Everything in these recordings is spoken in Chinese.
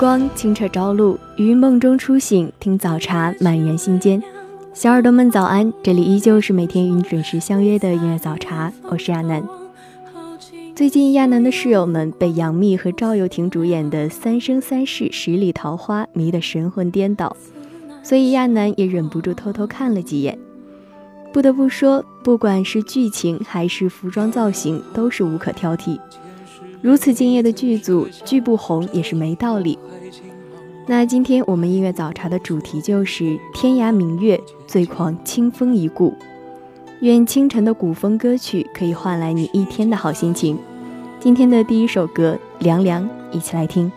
光，清澈朝露，于梦中初醒，听早茶满园心间。小耳朵们早安，这里依旧是每天与你准时相约的音乐早茶，我是亚楠。最近亚楠的室友们被杨幂和赵又廷主演的《三生三世十里桃花》迷得神魂颠倒，所以亚楠也忍不住偷偷看了几眼。不得不说，不管是剧情还是服装造型，都是无可挑剔。如此敬业的剧组，剧不红也是没道理。那今天我们音乐早茶的主题就是天涯明月，最狂清风一顾。愿清晨的古风歌曲可以换来你一天的好心情。今天的第一首歌《凉凉》，一起来听。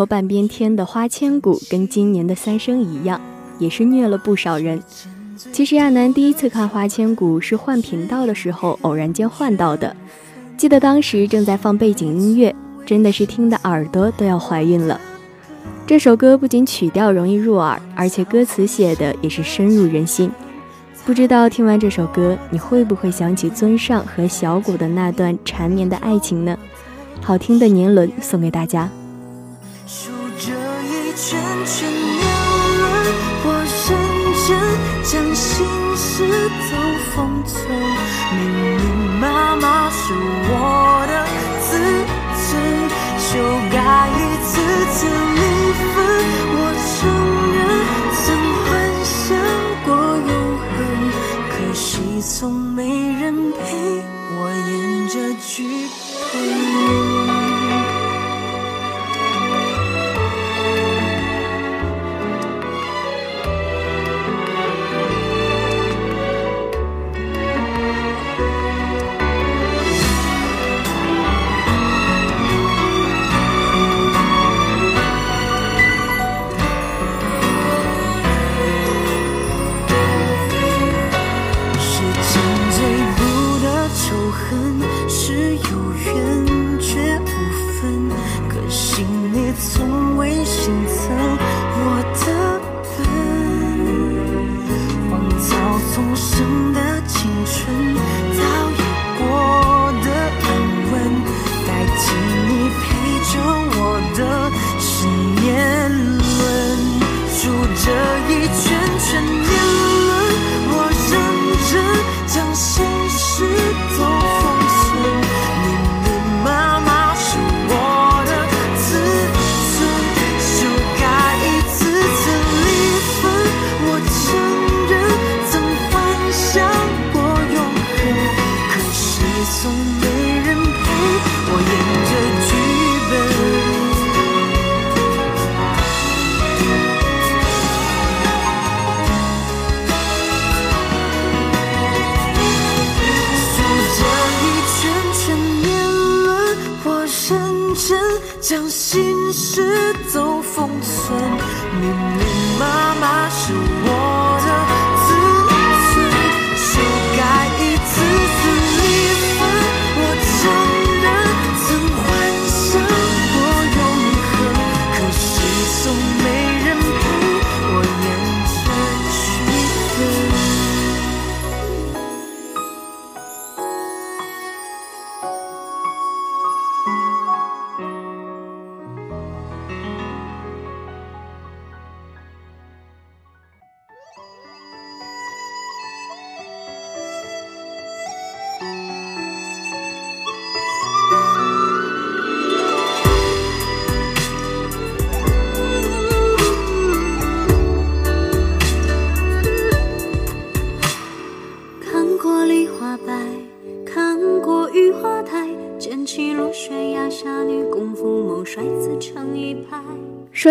年红透半边天的花千骨，跟今年的三生一样，也是虐了不少人。其实亚楠第一次看花千骨是换频道的时候偶然间换到的，记得当时正在放背景音乐，真的是听的耳朵都要怀孕了。这首歌不仅曲调容易入耳，而且歌词写的也是深入人心。不知道听完这首歌，你会不会想起尊上和小谷的那段缠绵的爱情呢？好听的年轮送给大家。圈圈年轮，我认真将心事都封存。密密麻麻是我的自尊，修改一次次离分。我承认曾幻想过永恒，可惜从没人陪我演这剧本。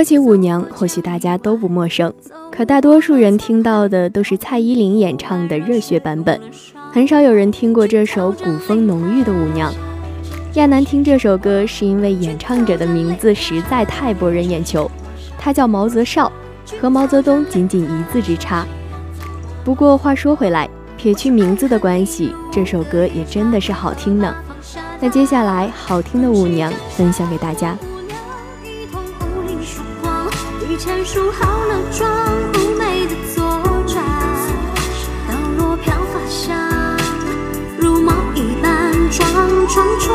说起舞娘，或许大家都不陌生，可大多数人听到的都是蔡依林演唱的热血版本，很少有人听过这首古风浓郁的舞娘。亚楠听这首歌是因为演唱者的名字实在太博人眼球，他叫毛泽少，和毛泽东仅仅一字之差。不过话说回来，撇去名字的关系，这首歌也真的是好听呢。那接下来，好听的舞娘分享给大家。签署好了妆，妩媚的左转，倒落飘发香，如梦一般撞撞撞。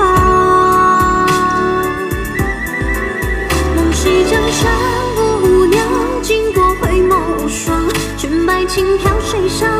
梦溪江山舞娘，经过回眸无双，裙摆轻飘水上，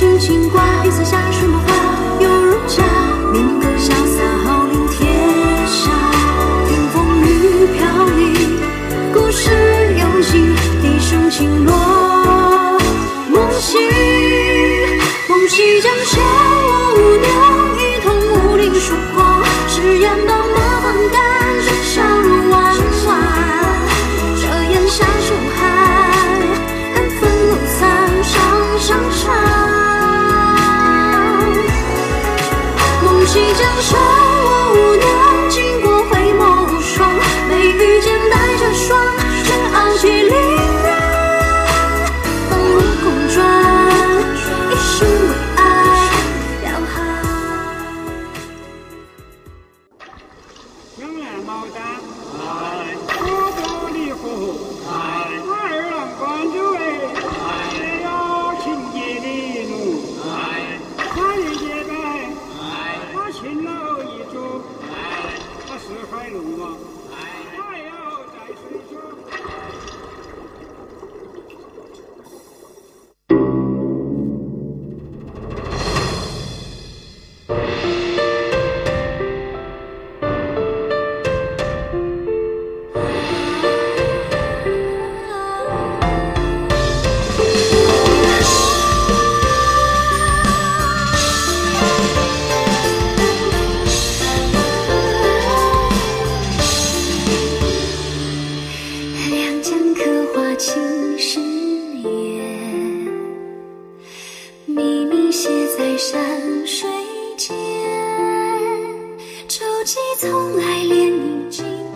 轻轻挂，雨丝下，水墨画。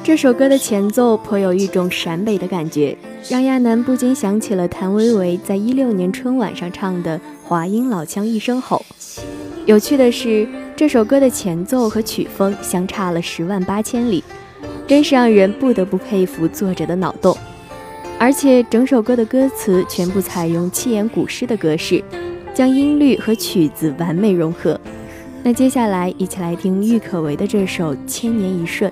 这首歌的前奏颇有一种陕北的感觉，让亚楠不禁想起了谭维维在一六年春晚上唱的华阴老腔一声吼。有趣的是，这首歌的前奏和曲风相差了十万八千里，真是让人不得不佩服作者的脑洞。而且整首歌的歌词全部采用七言古诗的格式，将音律和曲子完美融合。那接下来一起来听郁可唯的这首《千年一瞬》。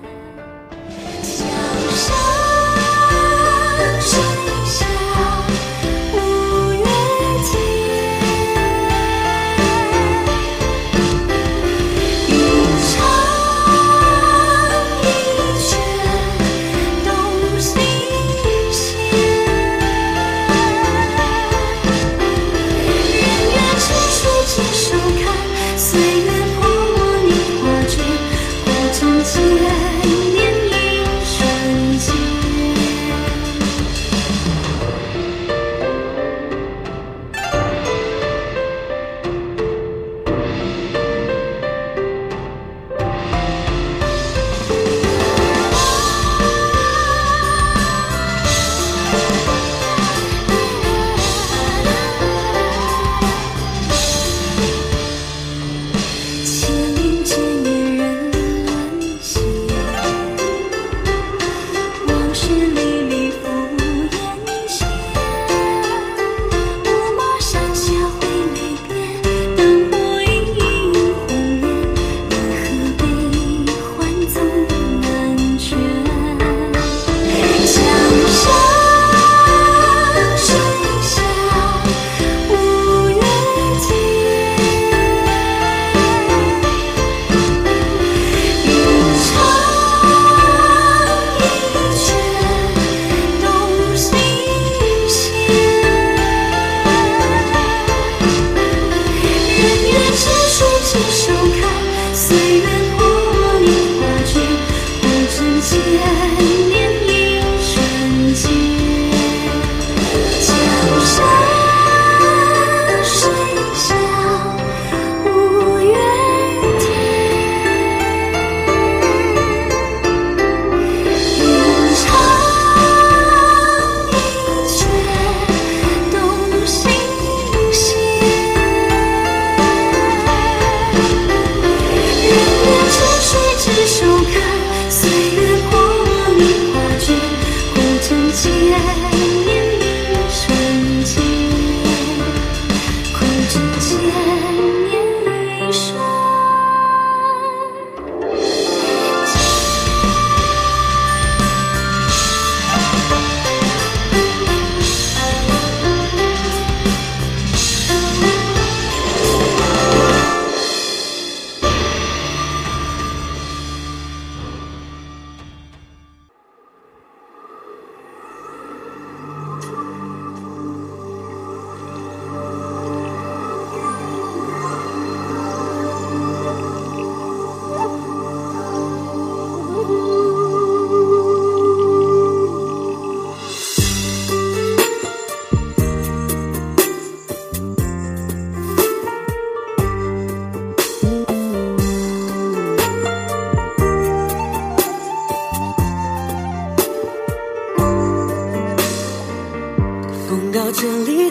永远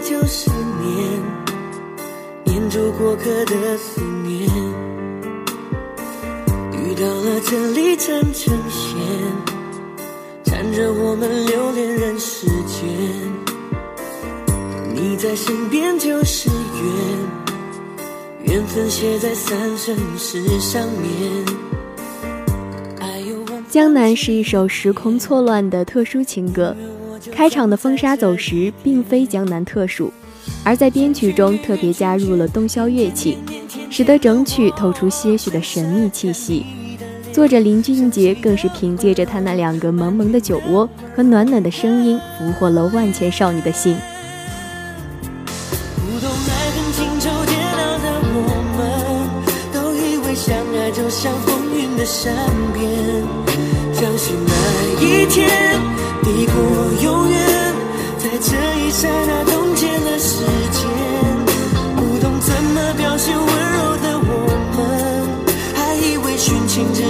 就是念，念住过客的思念。遇到了这里缠成线，缠着我们留恋人世间。你在身边就是缘，缘分写在三生石上面。江南是一首时空错乱的特殊情歌，开场的风沙走石并非江南特属，而在编曲中特别加入了洞箫乐器，使得整曲透出些许的神秘气息。作者林俊杰更是凭借着他那两个萌萌的酒窝和暖暖的声音，俘获了万千少女的心。相爱就像风云的善变，相信那一天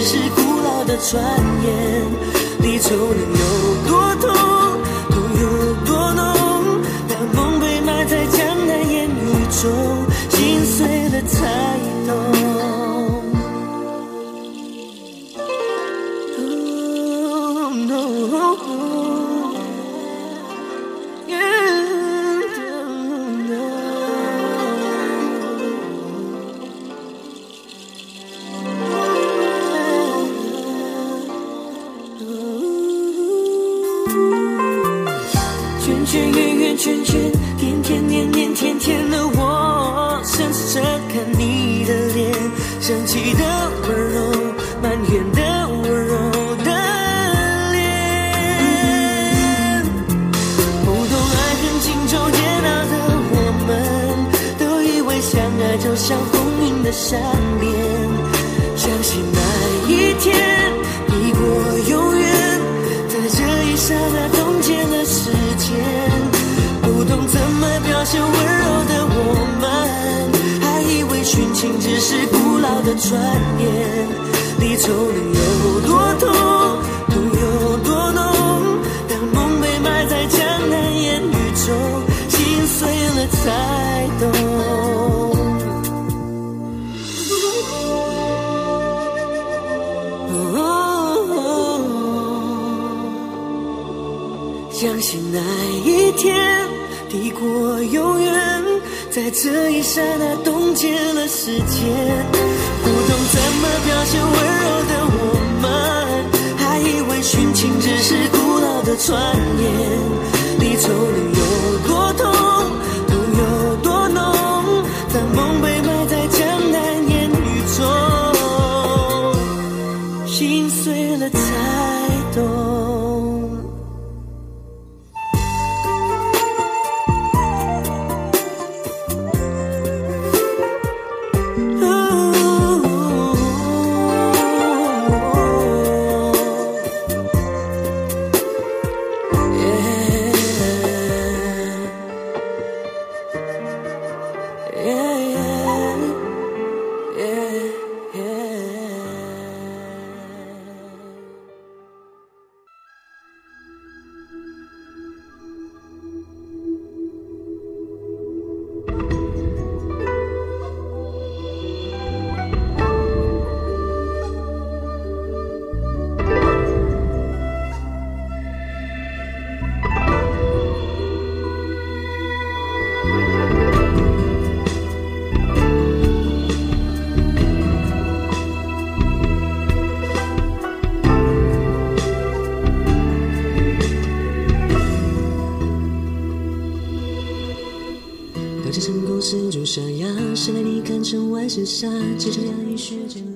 是古老的传言，离愁能有起的温柔，埋怨的温柔的脸。不懂爱恨情愁煎熬的我们，都以为相爱就像风云的善转眼，离愁能有多痛，痛有多浓？当梦被埋在江南烟雨中，心碎了才懂。相信那一天抵过永远，在这一刹那冻结了时间。不懂怎么表现温柔的我们，还以为殉情只是古老的传言。离愁能有多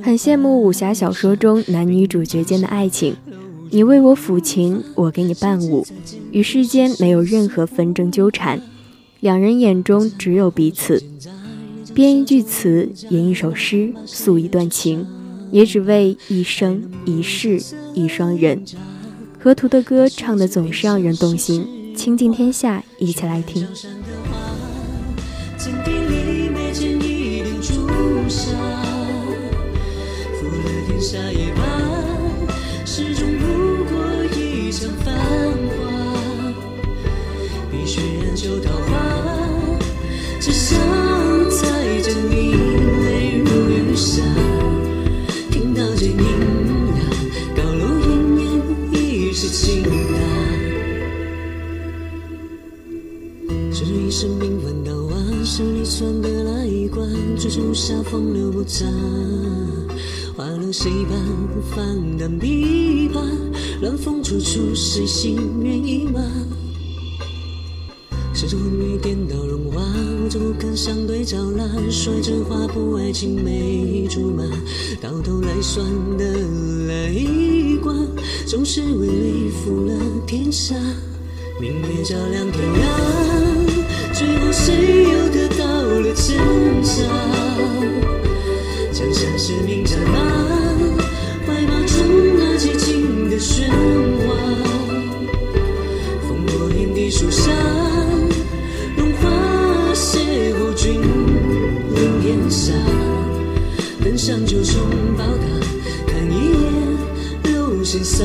很羡慕武侠小说中男女主角间的爱情，你为我抚琴，我给你伴舞，与世间没有任何纷争纠缠，两人眼中只有彼此。编一句词，吟一首诗，诉一段情，也只为一生一世一双人。河图的歌唱的总是让人动心，倾尽天下，一起来听。井底里每见一点朱砂，负了天下一半，始终不过一场繁华。碧血染就桃花，只想关，追逐下风流不杂，花落谁伴？放胆琵琶，乱风处处，谁心猿意马？谁知昏雨颠倒荣华，我这不肯相对照览，说这话不爱青梅竹马，到头来算得了一卦，总是为你负了天下。明月照亮天涯，最后谁又得江山是名战马，怀抱中那寂静的喧哗。烽火连地树下，荣华邂逅君临天下。登上九重宝塔，看一眼流星洒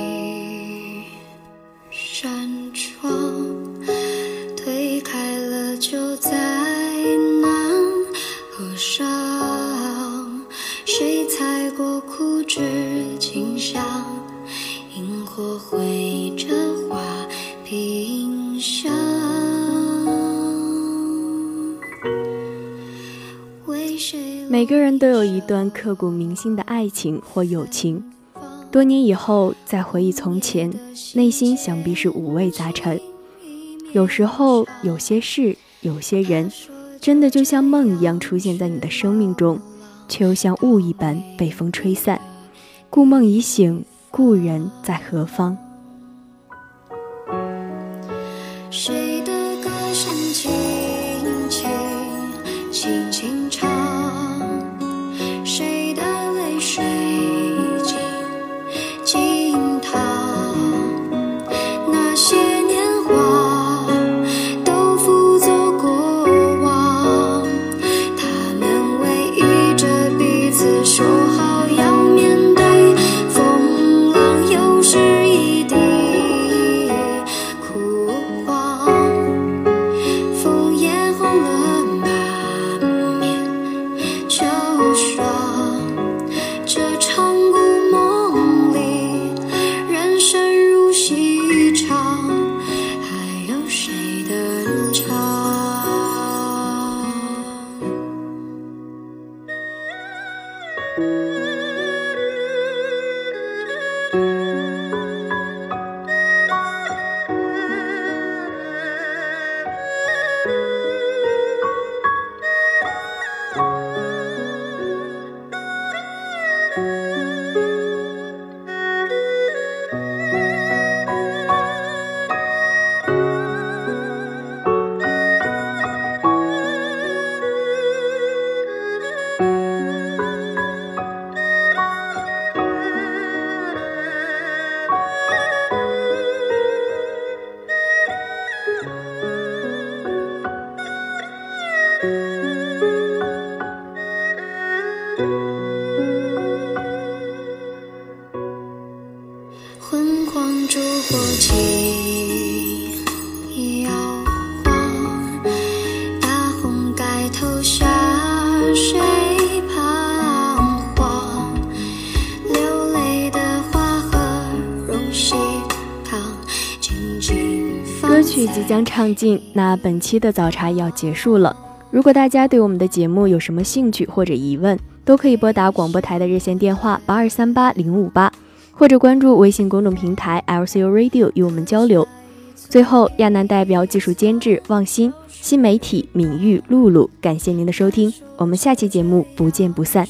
有一段刻骨铭心的爱情或友情，多年以后再回忆从前，内心想必是五味杂陈。有时候，有些事，有些人，真的就像梦一样出现在你的生命中，却又像雾一般被风吹散。故梦已醒，故人在何方？即将唱尽，那本期的早茶要结束了。如果大家对我们的节目有什么兴趣或者疑问，都可以拨打广播台的热线电话八二三八零五八，或者关注微信公众平台 LCU Radio 与我们交流。最后，亚楠代表技术监制望新、新媒体敏玉、露露，感谢您的收听，我们下期节目不见不散。